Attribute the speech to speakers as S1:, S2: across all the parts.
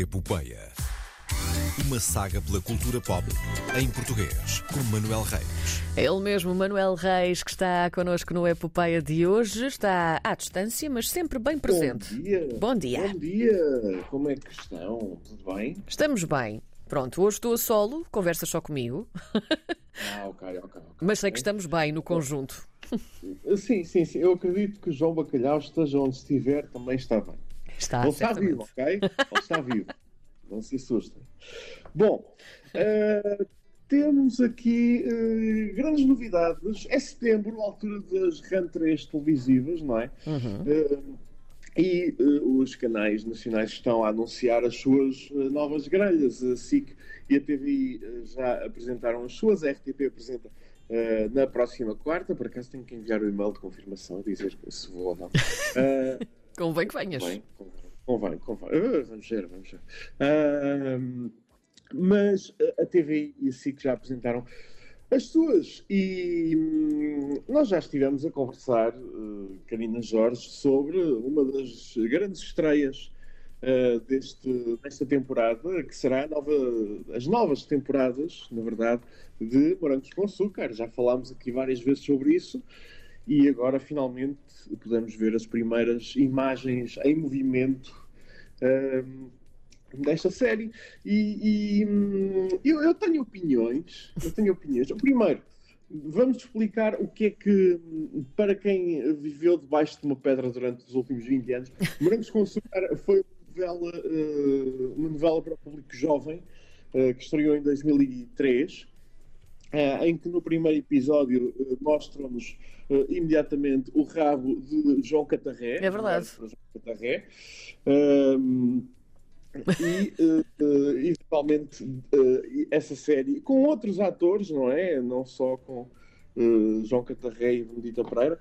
S1: Epopeia. Uma saga pela cultura pop em português, com Manuel Reis.
S2: É ele mesmo, Manuel Reis, que está connosco no Epopeia de hoje. Está à distância, mas sempre bem presente.
S3: Bom dia.
S2: Bom dia.
S3: Bom dia. Como é que estão? Tudo bem?
S2: Estamos bem. Pronto, hoje estou a solo, conversa só comigo,
S3: Ah, ok, ok. ok.
S2: mas sei que estamos bem no conjunto.
S3: Sim, sim, sim. Eu acredito que o João Bacalhau esteja onde estiver, também está bem.
S2: Está,
S3: Ele está vivo, ok? Ele está vivo. Não se assustem. Bom, eh, temos aqui eh, grandes novidades. É setembro, a altura das rentrées televisivas, não é?
S2: Uhum.
S3: Eh, e eh, os canais nacionais estão a anunciar as suas eh, novas grelhas. A SIC e a TVI eh, já apresentaram as suas, a RTP apresenta na próxima quarta. Por acaso tenho que enviar o e-mail de confirmação a dizer se vou ou não.
S2: Convém que venhas.
S3: Convém, convém, convém. Ah, vamos ver, vamos ver. Ahm, mas a TV e a SIC já apresentaram as suas e hum, nós já estivemos a conversar, uh, Jorge, sobre uma das grandes estreias uh, deste, desta temporada, que será nova, as novas temporadas, na verdade, de Morangos com Açúcar. Já falámos aqui várias vezes sobre isso e agora finalmente podemos ver as primeiras imagens em movimento ahm, desta série. E, e, hum, eu, eu tenho opiniões eu tenho opiniões. Primeiro vamos explicar o que é que hum, para quem viveu debaixo de uma pedra durante os últimos 20 anos Morangos com Açúcar foi uma novela, eh, uma novela para o público jovem eh, que estreou em 2003 eh, em que no primeiro episódio eh, mostram-nos eh, imediatamente o rabo de João Catarré.
S2: É verdade.
S3: João Catarré. Ahm, e, eventualmente, essa série, com outros atores, não é? Não só com João Catarré e Benedita Pereira,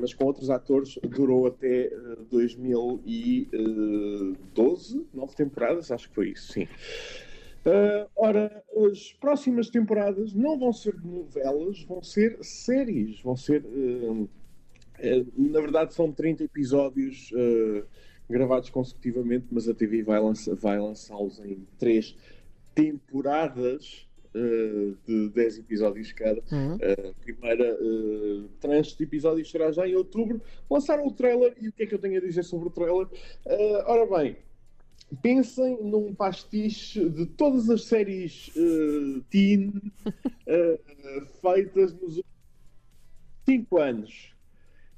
S3: mas com outros atores, durou até eh, 2012, nove temporadas, acho que foi isso, sim. Uh, ora, as próximas temporadas não vão ser novelas, vão ser séries. Vão ser. uh, uh, na verdade, são 30 episódios gravados consecutivamente, mas a TV vai, lança- vai lançá-los em três temporadas de 10 episódios cada.
S2: Uhum.
S3: Uh, a primeira tranche de episódios será já em outubro. Lançaram o trailer e o que é que eu tenho a dizer sobre o trailer? Ora bem, pensem num pastiche de todas as séries uh, teen uh, feitas nos últimos 5 anos.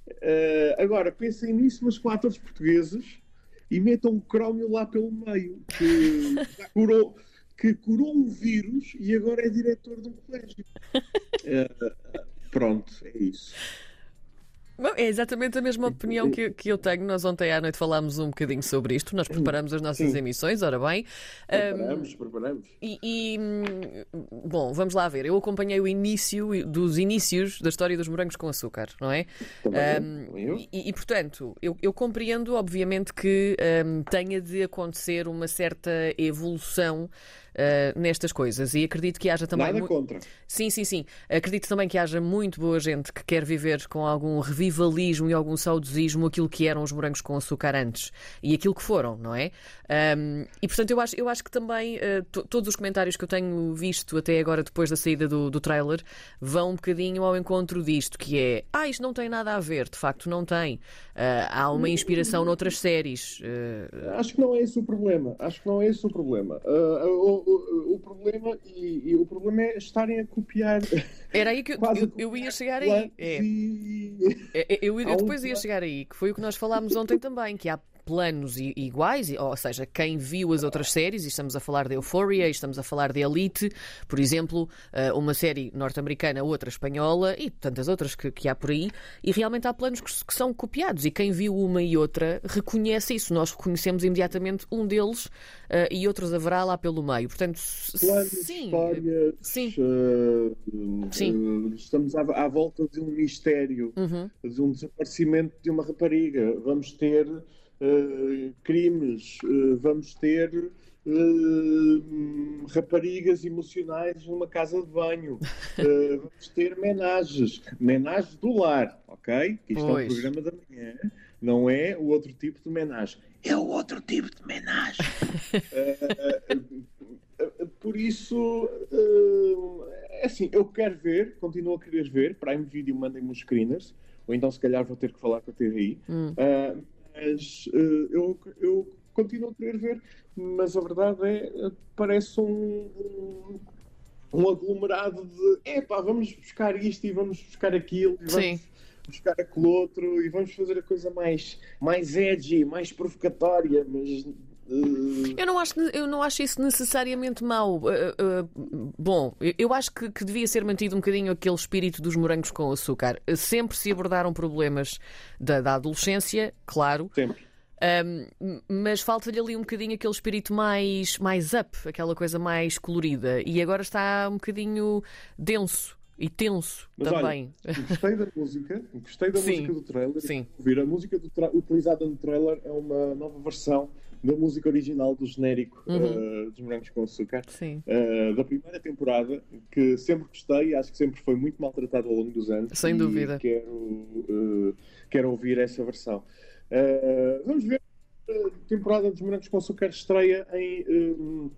S3: Uh, agora, pensem nisso, mas com atores portugueses e metam um crómio lá pelo meio que curou, que curou um vírus e agora é diretor de um colégio. Pronto, é isso.
S2: É exatamente a mesma opinião que, que eu tenho. Nós ontem à noite falámos um bocadinho sobre isto. Nós preparamos as nossas
S3: Sim.
S2: emissões, ora bem.
S3: Preparamos, preparamos.
S2: E, e, bom, vamos lá ver. Eu acompanhei o início dos inícios da história dos morangos com açúcar, não é?
S3: Eu.
S2: e, e, portanto, eu, eu compreendo, obviamente, que hum, tenha de acontecer uma certa evolução ah, nestas coisas e acredito que haja também.
S3: Nada
S2: mu-
S3: contra.
S2: Sim, sim, sim. Acredito também que haja muito boa gente que quer viver com algum revivalismo e algum saudosismo aquilo que eram os morangos com açúcar antes e aquilo que foram, não é? Ahm, e portanto eu acho, eu acho que também to- todos os comentários que eu tenho visto até agora, depois da saída do, do trailer, vão um bocadinho ao encontro disto, que é ah, isto não tem nada a ver, de facto não tem. Ah, há uma inspiração noutras séries. Eh,
S3: Acho que não é esse o problema. Acho que não é esse o problema. Ah, o, o- problema e, e o problema é estarem a copiar.
S2: era aí que eu, eu, eu ia chegar aí. É.
S3: e-
S2: É, é, Eu, eu depois ia chegar aí, que foi o que nós falámos ontem também, que há planos iguais, ou seja, quem viu as outras séries, e estamos a falar de Euphoria, e estamos a falar de Elite, por exemplo, eh, uma série norte-americana, outra espanhola, e tantas outras que, que há por aí, e realmente há planos que, que são copiados, e quem viu uma e outra reconhece isso, nós reconhecemos imediatamente um deles, eh, e outros haverá lá pelo meio, portanto,
S3: planos,
S2: sim,
S3: histórias.
S2: sim.
S3: ah,
S2: Sim.
S3: estamos à, à volta de um mistério,
S2: Uhum.
S3: de um desaparecimento de uma rapariga. Vamos ter uh, crimes, uh, vamos ter uh, raparigas emocionais numa casa de banho, vamos ter menagens, menagens do lar, ok? Isto pois. é o programa da manhã, não é o outro tipo de menagem. É o outro tipo de menagem. por isso, é assim, eu quero ver, continuo a querer ver. Prime Video mandem-me os screeners, ou então se calhar vou ter que falar com a TVI. Hum. Uh, mas uh, eu, eu continuo a querer ver, mas a verdade é, parece um, um, um aglomerado de epá, vamos buscar isto e vamos buscar aquilo e vamos Sim. buscar aquele outro e vamos fazer a coisa mais, mais edgy, mais provocatória, mas.
S2: Eu, não acho, eu não acho isso necessariamente mau. Uh, uh, bom, eu acho que, que, devia ser mantido um bocadinho aquele espírito dos morangos com açúcar. Sempre se abordaram problemas da, da adolescência, claro.
S3: Sempre.
S2: Um, mas falta-lhe ali um bocadinho aquele espírito mais, mais up, aquela coisa mais colorida. E agora está um bocadinho denso e tenso Mas também.
S3: Olha, gostei da música, gostei da sim, música do trailer. Sim. Ouvir a música tra utilizada no trailer é uma nova versão da música original do genérico uhum. uh, dos Morangos com Açúcar uh, da primeira temporada, que sempre gostei, acho que sempre foi muito maltratado ao longo dos anos.
S2: Sem dúvida.
S3: Quero, uh, quero ouvir essa versão. vamos ver. A temporada dos Morangos com Açúcar estreia em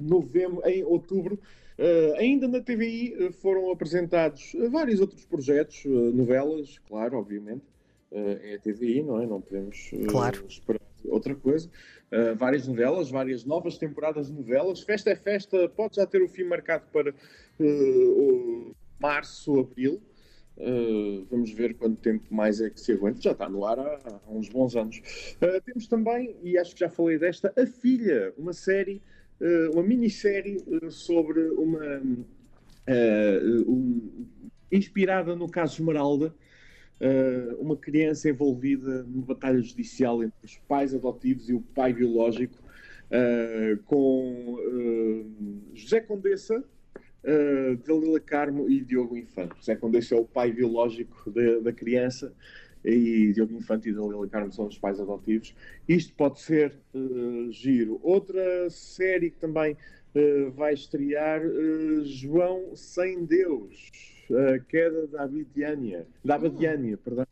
S3: novembro, em outubro. Uh, ainda na TVI foram apresentados vários outros projetos, uh, novelas, claro, obviamente. É a TVI, não é? Não podemos
S2: claro.
S3: esperar outra coisa. Uh, várias novelas, várias novas temporadas de novelas. Festa é festa, pode já ter o fim marcado para uh, março, abril. Uh, vamos ver quanto tempo mais é que se aguenta. Já está no ar há, há uns bons anos. temos também, e acho que já falei desta, A Filha, uma série, uma minissérie sobre uma. Um, inspirada no caso Esmeralda, uh, uma criança envolvida numa batalha judicial entre os pais adotivos e o pai biológico, uh, com uh, José Condessa, uh, Dalila Carmo e Diogo Infante. José Condessa é o pai biológico da, da criança e Diogo Infante e Dalila Carmo são os pais adotivos. Isto pode ser uh, giro. Outra série que também uh, vai estrear, uh, João Sem Deus a queda da Abadiânia, da Abadiânia, oh. perdão,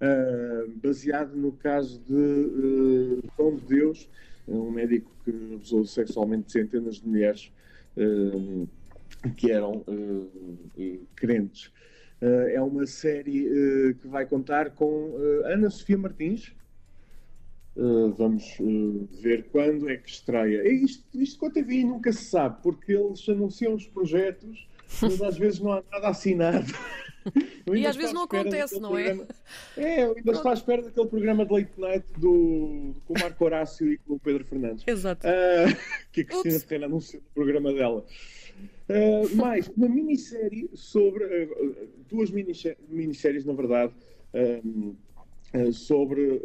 S3: uh, baseado no caso de uh, João de Deus, um médico que abusou sexualmente de centenas de mulheres uh, que eram crentes. é uma série que vai contar com Ana Sofia Martins, Uh, vamos uh, ver quando é que estreia. Isto, isto com a TV nunca se sabe, porque eles anunciam os projetos mas às vezes não há nada assinado.
S2: E às vezes não acontece, não é?
S3: Programa... É, eu ainda estou à espera daquele programa de late night do... com o Marco Horácio e com o Pedro Fernandes.
S2: Exato. Uh,
S3: que a Cristina. Ferreira anunciou no programa dela. Uh, mais uma minissérie sobre. Uh, duas minisséries, na verdade, sobre.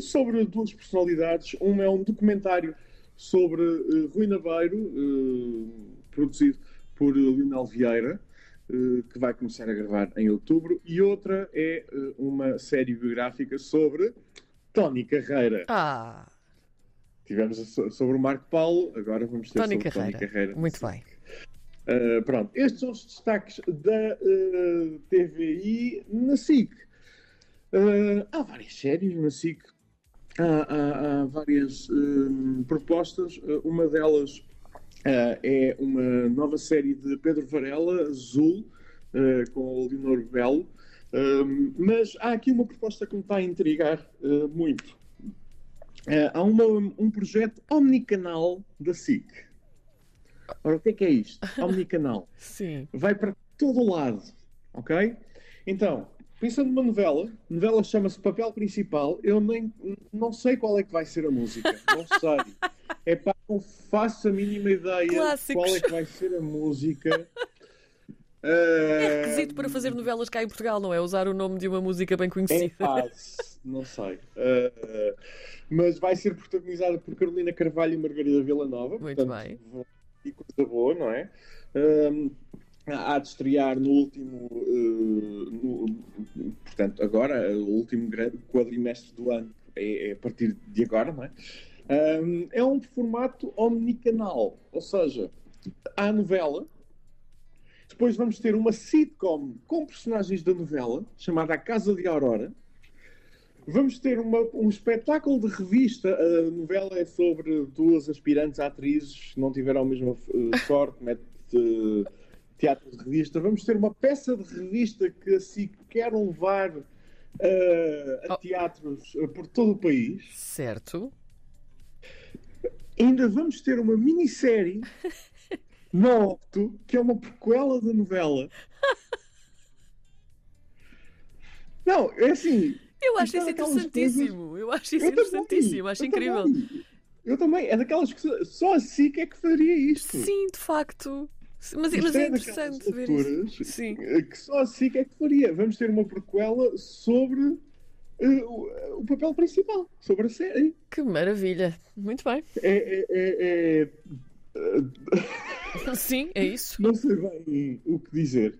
S3: sobre duas personalidades. Uma é um documentário sobre Rui Naveiro produzido por Lionel Vieira, eh, que vai começar a gravar em outubro, e outra é eh, uma série biográfica sobre Tony Carreira.
S2: Ah!
S3: Tivemos sobre o Marco Paulo, agora vamos ter
S2: Tony
S3: sobre
S2: Carreira.
S3: Tony Carreira.
S2: Muito bem.
S3: Uh, pronto, estes são os destaques da uh, TVI na SIC. Uh, há várias séries na SIC, há, há, há várias propostas. uma delas é uma nova série de Pedro Varela, Azul, uh, com o Leonor Belo. Uh, mas há aqui uma proposta que me está a intrigar muito. há uma, um projeto omnicanal da SIC. Ora, o que é que é isto? Omnicanal.
S2: Sim.
S3: Vai para todo lado, ok? Então, pensando numa novela, a novela chama-se Papel Principal, eu nem não sei qual é que vai ser a música. Não sei. É pá, não faço a mínima ideia Clássicos. qual é que vai ser a música.
S2: É requisito para fazer novelas cá em Portugal, não é? Usar o nome de uma música bem conhecida. É
S3: não sei. Uh, mas vai ser protagonizada por Carolina Carvalho e Margarida Villanova.
S2: Muito portanto, bem.
S3: E coisa boa, não é? Uh, há de estrear no último, uh, no, portanto, agora, o último quadrimestre do ano, é, é, a partir de agora, não é? Um, é um formato omnicanal, ou seja, há novela, depois vamos ter uma sitcom com personagens da novela, chamada A Casa de Aurora, Vamos ter uma, um espetáculo de revista. A novela é sobre duas aspirantes atrizes que não tiveram a mesma uh, sorte, mete uh, teatro de revista. Vamos ter uma peça de revista que assim quer levar uh, a oh. teatros por todo o país.
S2: Certo.
S3: Ainda vamos ter uma minissérie no Octo, que é uma prequela da novela. Não, é assim
S2: eu acho isso interessantíssimo. Coisas... Eu acho isso eu interessantíssimo. Também, acho incrível.
S3: Também. Eu também. É daquelas que só a SIC é que faria isto.
S2: Sim, de facto. Mas, mas é, é interessante ver isso. Sim.
S3: Que só a SIC é que faria. Vamos ter uma prequela sobre uh, o, papel principal, sobre a série.
S2: Que maravilha. Muito bem.
S3: É. é, é,
S2: é... Sim, é isso.
S3: Não sei bem o que dizer.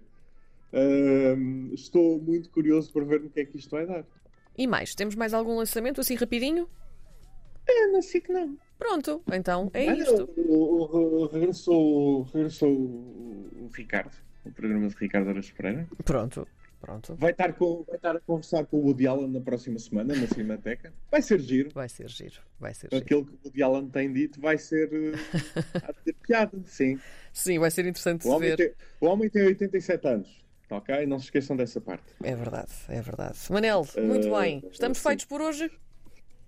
S3: Uh, estou muito curioso para ver no que é que isto vai dar.
S2: E mais, temos mais algum lançamento assim rapidinho?
S3: É, não sei que não.
S2: Pronto, então é Olha, isto.
S3: O, o, regressou, regressou o Ricardo, o programa de Ricardo Aras Pereira.
S2: Pronto, pronto.
S3: Vai estar, com, vai estar a conversar com o Woody Allen na próxima semana, na Cinemateca. Vai ser giro.
S2: Vai ser giro, vai ser
S3: Aquilo
S2: giro.
S3: que o Woody Allen tem dito vai ser. Uh, a ter piada, sim.
S2: Sim, vai ser interessante o
S3: ver. Tem, o homem tem 87 anos. Ok? Não se esqueçam dessa parte.
S2: É verdade, é verdade. Manel, muito uh, bem. Estamos sim. feitos por hoje?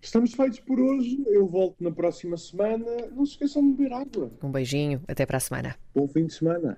S3: Estamos feitos por hoje. Eu volto na próxima semana. Não se esqueçam de beber água.
S2: Um beijinho. Até para a semana.
S3: Bom fim de semana.